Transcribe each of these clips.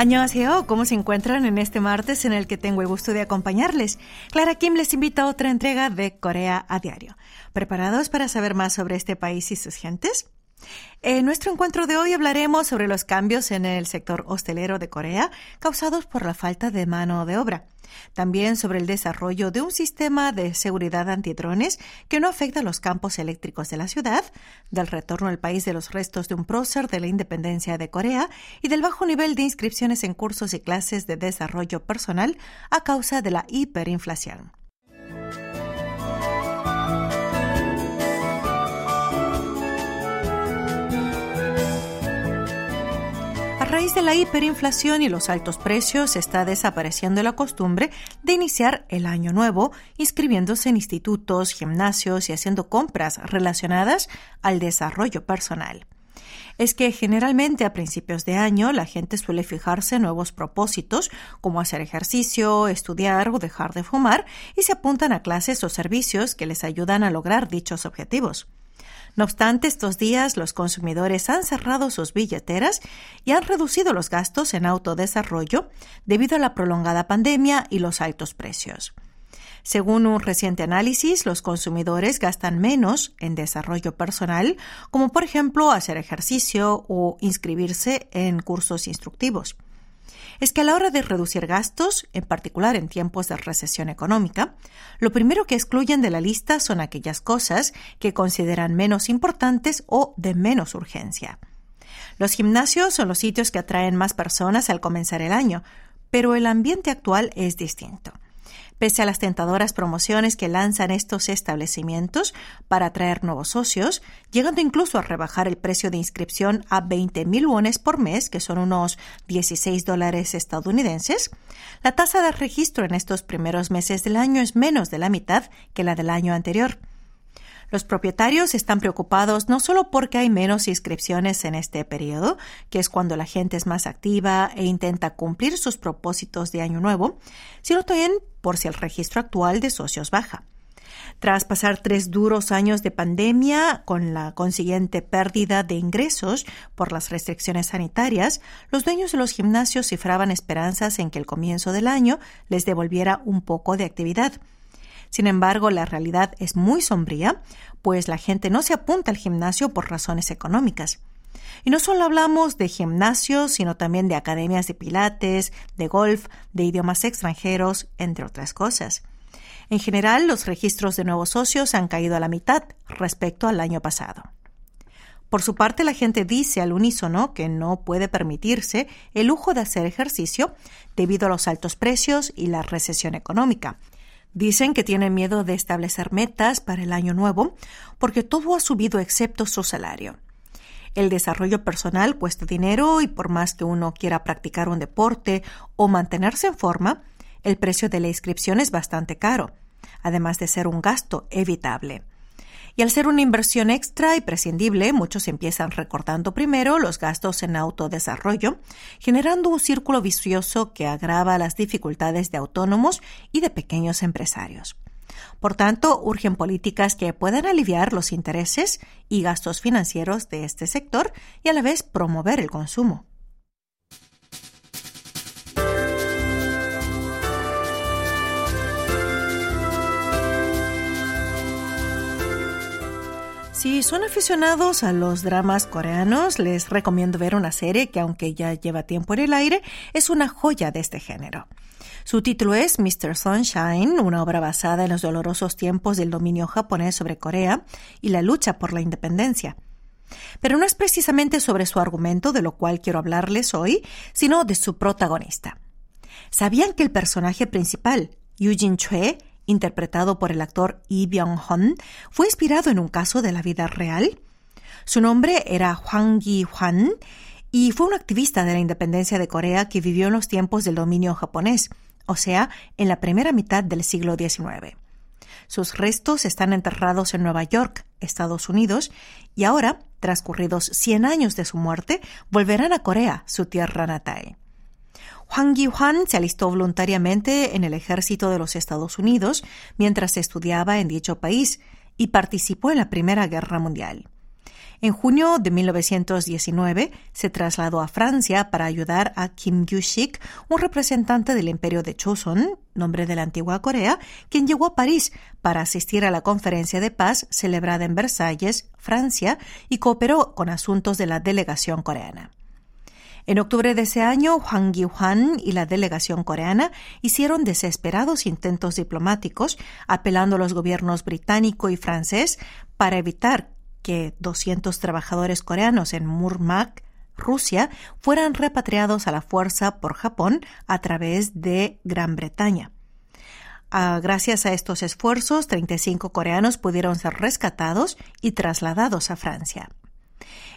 Annyeonghaseyo, ¿cómo se encuentran en este martes en el que tengo el gusto de acompañarles? Clara Kim les invita a otra entrega de Corea a Diario. ¿Preparados para saber más sobre este país y sus gentes? En nuestro encuentro de hoy hablaremos sobre los cambios en el sector hostelero de Corea causados por la falta de mano de obra. También sobre el desarrollo de un sistema de seguridad antidrones que no afecta a los campos eléctricos de la ciudad, del retorno al país de los restos de un prócer de la independencia de Corea y del bajo nivel de inscripciones en cursos y clases de desarrollo personal a causa de la hiperinflación. La hiperinflación y los altos precios, está desapareciendo la costumbre de iniciar el año nuevo inscribiéndose en institutos, gimnasios y haciendo compras relacionadas al desarrollo personal. Es que generalmente a principios de año la gente suele fijarse nuevos propósitos como hacer ejercicio, estudiar o dejar de fumar y se apuntan a clases o servicios que les ayudan a lograr dichos objetivos. No obstante, estos días los consumidores han cerrado sus billeteras y han reducido los gastos en autodesarrollo debido a la prolongada pandemia y los altos precios. Según un reciente análisis, los consumidores gastan menos en desarrollo personal, como por ejemplo hacer ejercicio o inscribirse en cursos instructivos es que a la hora de reducir gastos, en particular en tiempos de recesión económica, lo primero que excluyen de la lista son aquellas cosas que consideran menos importantes o de menos urgencia. Los gimnasios son los sitios que atraen más personas al comenzar el año, pero el ambiente actual es distinto pese a las tentadoras promociones que lanzan estos establecimientos para atraer nuevos socios, llegando incluso a rebajar el precio de inscripción a 20 mil wones por mes, que son unos 16 dólares estadounidenses, la tasa de registro en estos primeros meses del año es menos de la mitad que la del año anterior. Los propietarios están preocupados no solo porque hay menos inscripciones en este periodo, que es cuando la gente es más activa e intenta cumplir sus propósitos de año nuevo, sino también por si el registro actual de socios baja. Tras pasar tres duros años de pandemia, con la consiguiente pérdida de ingresos por las restricciones sanitarias, los dueños de los gimnasios cifraban esperanzas en que el comienzo del año les devolviera un poco de actividad. Sin embargo, la realidad es muy sombría, pues la gente no se apunta al gimnasio por razones económicas. Y no solo hablamos de gimnasios, sino también de academias de pilates, de golf, de idiomas extranjeros, entre otras cosas. En general, los registros de nuevos socios han caído a la mitad respecto al año pasado. Por su parte, la gente dice al unísono que no puede permitirse el lujo de hacer ejercicio debido a los altos precios y la recesión económica, Dicen que tienen miedo de establecer metas para el año nuevo porque todo ha subido excepto su salario. El desarrollo personal cuesta dinero y por más que uno quiera practicar un deporte o mantenerse en forma, el precio de la inscripción es bastante caro, además de ser un gasto evitable. Y al ser una inversión extra y prescindible, muchos empiezan recortando primero los gastos en autodesarrollo, generando un círculo vicioso que agrava las dificultades de autónomos y de pequeños empresarios. Por tanto, urgen políticas que puedan aliviar los intereses y gastos financieros de este sector y a la vez promover el consumo. Si son aficionados a los dramas coreanos, les recomiendo ver una serie que aunque ya lleva tiempo en el aire, es una joya de este género. Su título es Mr. Sunshine, una obra basada en los dolorosos tiempos del dominio japonés sobre Corea y la lucha por la independencia. Pero no es precisamente sobre su argumento de lo cual quiero hablarles hoy, sino de su protagonista. ¿Sabían que el personaje principal, Eugene Chue, interpretado por el actor Lee Byung-hun, fue inspirado en un caso de la vida real. Su nombre era Hwang Gi-hwan y fue un activista de la independencia de Corea que vivió en los tiempos del dominio japonés, o sea, en la primera mitad del siglo XIX. Sus restos están enterrados en Nueva York, Estados Unidos, y ahora, transcurridos 100 años de su muerte, volverán a Corea, su tierra natal. Juan Gi-hwan se alistó voluntariamente en el ejército de los Estados Unidos mientras estudiaba en dicho país y participó en la Primera Guerra Mundial. En junio de 1919 se trasladó a Francia para ayudar a Kim Gyu-sik, un representante del imperio de Choson, nombre de la antigua Corea, quien llegó a París para asistir a la conferencia de paz celebrada en Versalles, Francia, y cooperó con asuntos de la delegación coreana. En octubre de ese año, Hwang Gi-hwan y la delegación coreana hicieron desesperados intentos diplomáticos, apelando a los gobiernos británico y francés para evitar que 200 trabajadores coreanos en Murmansk, Rusia, fueran repatriados a la fuerza por Japón a través de Gran Bretaña. Ah, gracias a estos esfuerzos, 35 coreanos pudieron ser rescatados y trasladados a Francia.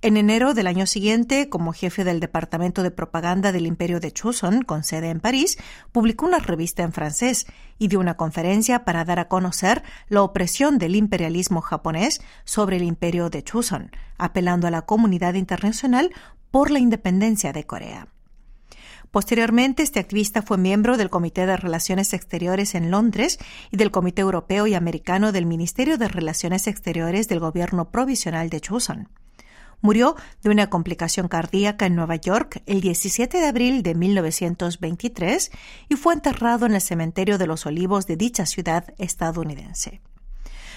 En enero del año siguiente, como jefe del Departamento de Propaganda del Imperio de Choson, con sede en París, publicó una revista en francés y dio una conferencia para dar a conocer la opresión del imperialismo japonés sobre el Imperio de Choson, apelando a la comunidad internacional por la independencia de Corea. Posteriormente, este activista fue miembro del Comité de Relaciones Exteriores en Londres y del Comité Europeo y Americano del Ministerio de Relaciones Exteriores del Gobierno Provisional de Choson. Murió de una complicación cardíaca en Nueva York el 17 de abril de 1923 y fue enterrado en el cementerio de los Olivos de dicha ciudad estadounidense.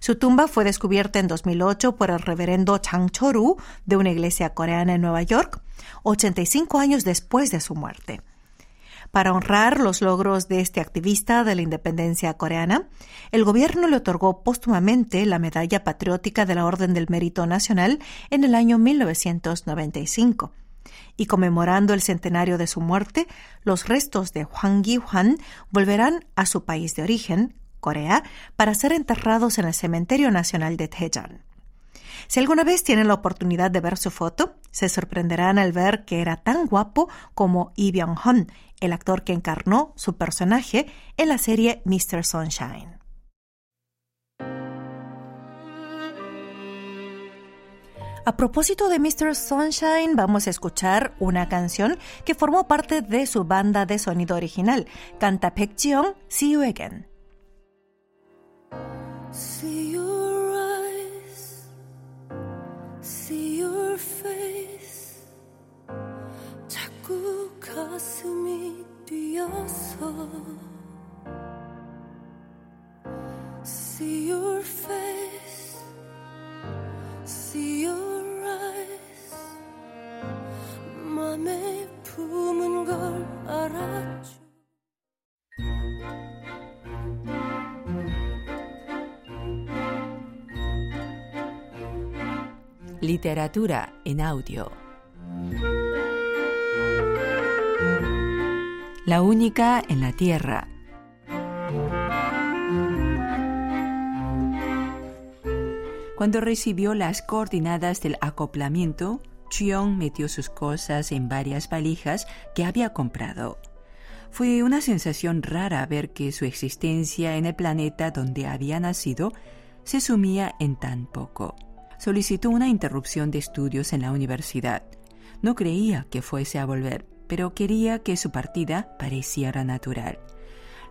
Su tumba fue descubierta en 2008 por el reverendo Chang Choru de una iglesia coreana en Nueva York, 85 años después de su muerte. Para honrar los logros de este activista de la independencia coreana, el gobierno le otorgó póstumamente la Medalla Patriótica de la Orden del Mérito Nacional en el año 1995. Y conmemorando el centenario de su muerte, los restos de Hwang Gi-hwan volverán a su país de origen, Corea, para ser enterrados en el Cementerio Nacional de Daejeon. Si alguna vez tienen la oportunidad de ver su foto, se sorprenderán al ver que era tan guapo como Lee Byung-hun, el actor que encarnó su personaje en la serie Mr. Sunshine. A propósito de Mr. Sunshine, vamos a escuchar una canción que formó parte de su banda de sonido original. Canta Baek See You Again. Literatura en audio la única en la Tierra. Cuando recibió las coordenadas del acoplamiento, Chiong metió sus cosas en varias valijas que había comprado. Fue una sensación rara ver que su existencia en el planeta donde había nacido se sumía en tan poco. Solicitó una interrupción de estudios en la universidad. No creía que fuese a volver pero quería que su partida pareciera natural.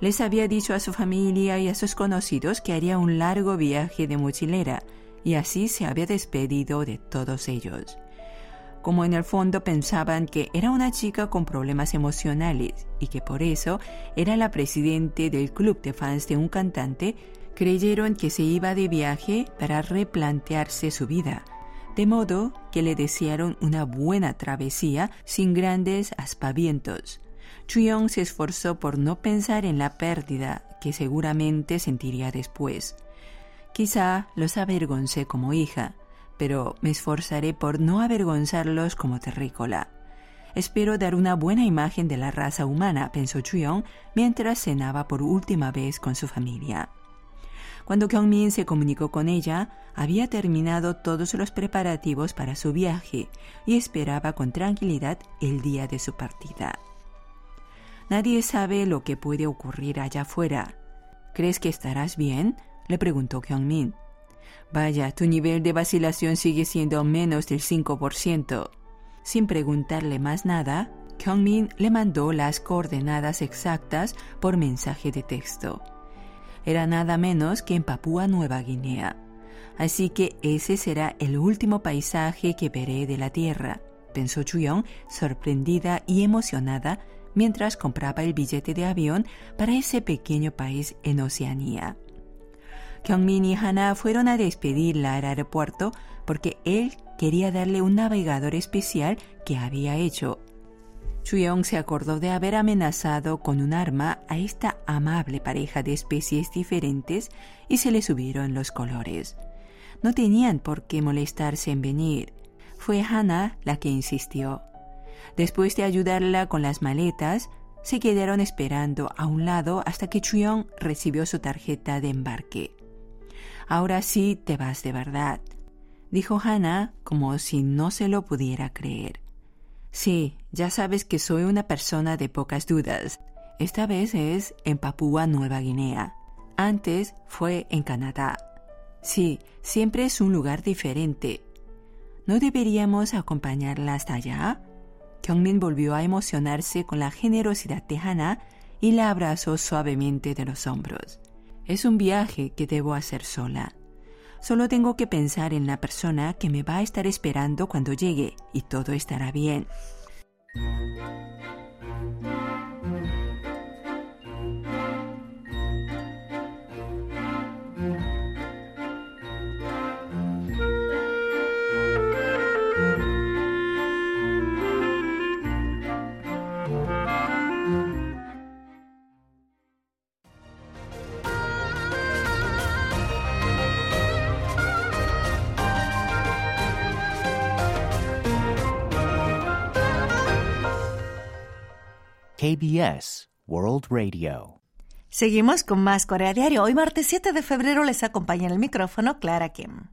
Les había dicho a su familia y a sus conocidos que haría un largo viaje de mochilera, y así se había despedido de todos ellos. Como en el fondo pensaban que era una chica con problemas emocionales y que por eso era la presidente del club de fans de un cantante, creyeron que se iba de viaje para replantearse su vida de modo que le desearon una buena travesía sin grandes aspavientos. Chuyong se esforzó por no pensar en la pérdida que seguramente sentiría después. Quizá los avergoncé como hija, pero me esforzaré por no avergonzarlos como terrícola. Espero dar una buena imagen de la raza humana, pensó Chuyong mientras cenaba por última vez con su familia. Cuando Kyungmin se comunicó con ella, había terminado todos los preparativos para su viaje y esperaba con tranquilidad el día de su partida. Nadie sabe lo que puede ocurrir allá afuera. ¿Crees que estarás bien? le preguntó Kyungmin. Vaya, tu nivel de vacilación sigue siendo menos del 5%. Sin preguntarle más nada, Kyungmin le mandó las coordenadas exactas por mensaje de texto era nada menos que en Papúa Nueva Guinea. Así que ese será el último paisaje que veré de la Tierra, pensó Chuyong, sorprendida y emocionada mientras compraba el billete de avión para ese pequeño país en Oceanía. Kyungmin y Hana fueron a despedirla al aeropuerto porque él quería darle un navegador especial que había hecho. Chuyong se acordó de haber amenazado con un arma a esta amable pareja de especies diferentes y se le subieron los colores. No tenían por qué molestarse en venir. Fue Hannah la que insistió. Después de ayudarla con las maletas, se quedaron esperando a un lado hasta que Chuyong recibió su tarjeta de embarque. Ahora sí te vas de verdad, dijo Hannah como si no se lo pudiera creer. Sí, ya sabes que soy una persona de pocas dudas. Esta vez es en Papúa Nueva Guinea. Antes fue en Canadá. Sí, siempre es un lugar diferente. ¿No deberíamos acompañarla hasta allá? Kyungmin volvió a emocionarse con la generosidad de Hannah y la abrazó suavemente de los hombros. Es un viaje que debo hacer sola. Solo tengo que pensar en la persona que me va a estar esperando cuando llegue y todo estará bien. Música KBS World Radio. Seguimos con más Corea Diario. Hoy martes 7 de febrero les acompaña en el micrófono Clara Kim.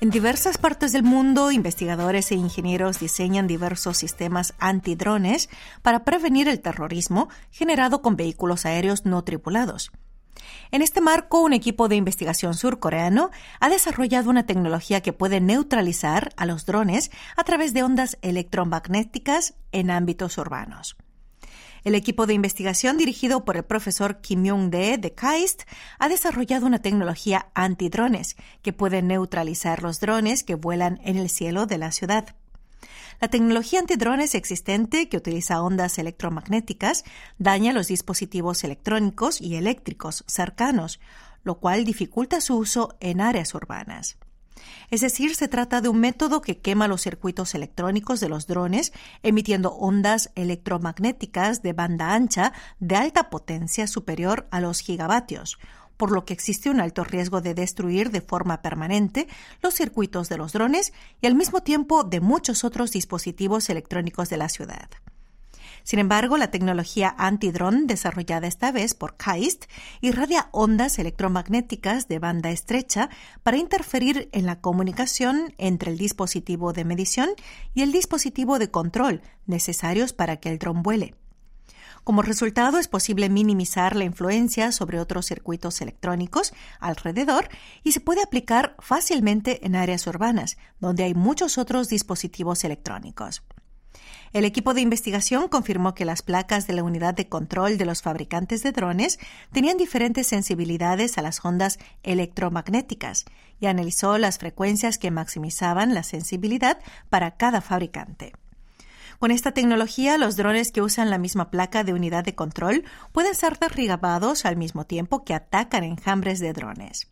En diversas partes del mundo, investigadores e ingenieros diseñan diversos sistemas antidrones para prevenir el terrorismo generado con vehículos aéreos no tripulados. En este marco, un equipo de investigación surcoreano ha desarrollado una tecnología que puede neutralizar a los drones a través de ondas electromagnéticas en ámbitos urbanos. El equipo de investigación dirigido por el profesor Kim Young-dae de KAIST ha desarrollado una tecnología antidrones que puede neutralizar los drones que vuelan en el cielo de la ciudad. La tecnología antidrones existente, que utiliza ondas electromagnéticas, daña los dispositivos electrónicos y eléctricos cercanos, lo cual dificulta su uso en áreas urbanas. Es decir, se trata de un método que quema los circuitos electrónicos de los drones, emitiendo ondas electromagnéticas de banda ancha de alta potencia superior a los gigavatios, por lo que existe un alto riesgo de destruir de forma permanente los circuitos de los drones y al mismo tiempo de muchos otros dispositivos electrónicos de la ciudad. Sin embargo, la tecnología antidrone desarrollada esta vez por KAIST irradia ondas electromagnéticas de banda estrecha para interferir en la comunicación entre el dispositivo de medición y el dispositivo de control necesarios para que el dron vuele. Como resultado, es posible minimizar la influencia sobre otros circuitos electrónicos alrededor y se puede aplicar fácilmente en áreas urbanas, donde hay muchos otros dispositivos electrónicos. El equipo de investigación confirmó que las placas de la unidad de control de los fabricantes de drones tenían diferentes sensibilidades a las ondas electromagnéticas y analizó las frecuencias que maximizaban la sensibilidad para cada fabricante. Con esta tecnología, los drones que usan la misma placa de unidad de control pueden ser derribados al mismo tiempo que atacan enjambres de drones.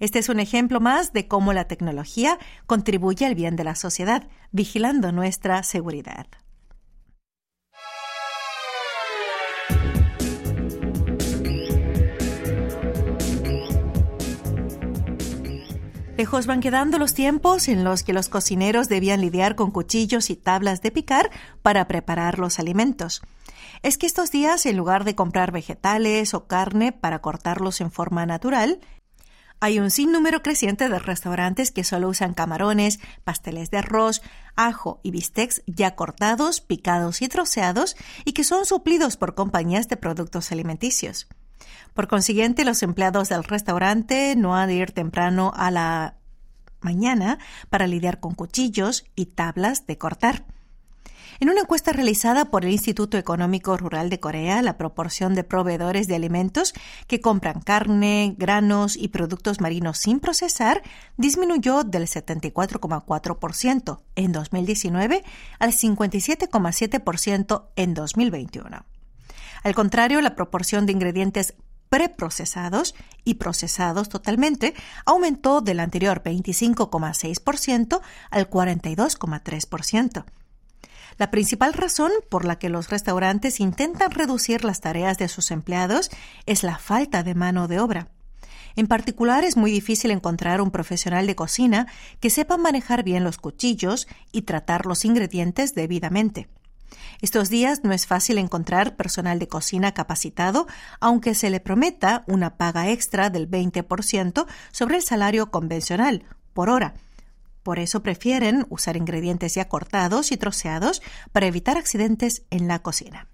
Este es un ejemplo más de cómo la tecnología contribuye al bien de la sociedad, vigilando nuestra seguridad. Lejos van quedando los tiempos en los que los cocineros debían lidiar con cuchillos y tablas de picar para preparar los alimentos. Es que estos días, en lugar de comprar vegetales o carne para cortarlos en forma natural, hay un sinnúmero creciente de restaurantes que solo usan camarones, pasteles de arroz, ajo y bistecs ya cortados, picados y troceados y que son suplidos por compañías de productos alimenticios. Por consiguiente, los empleados del restaurante no han de ir temprano a la mañana para lidiar con cuchillos y tablas de cortar. En una encuesta realizada por el Instituto Económico Rural de Corea, la proporción de proveedores de alimentos que compran carne, granos y productos marinos sin procesar disminuyó del 74,4% en 2019 al 57,7% en 2021. Al contrario, la proporción de ingredientes preprocesados y procesados totalmente aumentó del anterior 25,6% al 42,3%. La principal razón por la que los restaurantes intentan reducir las tareas de sus empleados es la falta de mano de obra. En particular, es muy difícil encontrar un profesional de cocina que sepa manejar bien los cuchillos y tratar los ingredientes debidamente. Estos días no es fácil encontrar personal de cocina capacitado, aunque se le prometa una paga extra del 20% sobre el salario convencional por hora, por eso prefieren usar ingredientes ya cortados y troceados para evitar accidentes en la cocina.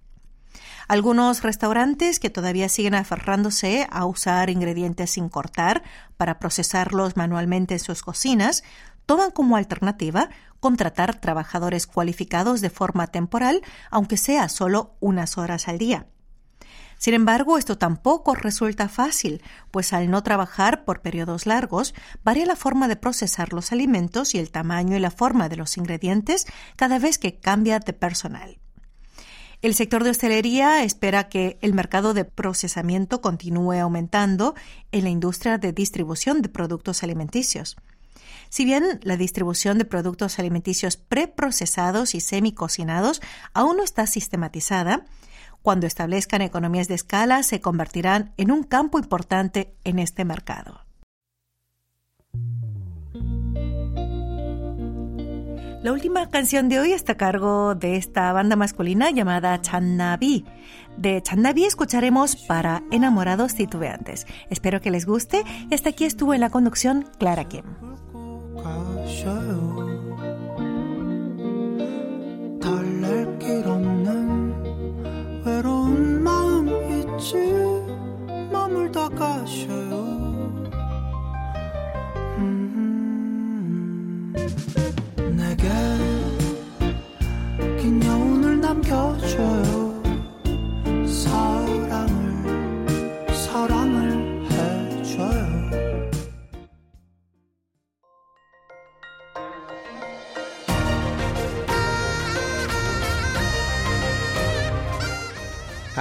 Algunos restaurantes que todavía siguen aferrándose a usar ingredientes sin cortar para procesarlos manualmente en sus cocinas toman como alternativa contratar trabajadores cualificados de forma temporal, aunque sea solo unas horas al día. Sin embargo, esto tampoco resulta fácil, pues al no trabajar por periodos largos, varía la forma de procesar los alimentos y el tamaño y la forma de los ingredientes cada vez que cambia de personal. El sector de hostelería espera que el mercado de procesamiento continúe aumentando en la industria de distribución de productos alimenticios. Si bien la distribución de productos alimenticios preprocesados y semicocinados aún no está sistematizada, cuando establezcan economías de escala, se convertirán en un campo importante en este mercado. La última canción de hoy está a cargo de esta banda masculina llamada Channabi. De Channabi escucharemos para enamorados titubeantes. Espero que les guste. Hasta aquí estuvo en la conducción Clara Kim. 가셔요. 달랠 길 없는 외로운 마음 있지 머물다 가셔요. 음, 내게 긴 여운을 남겨줘요.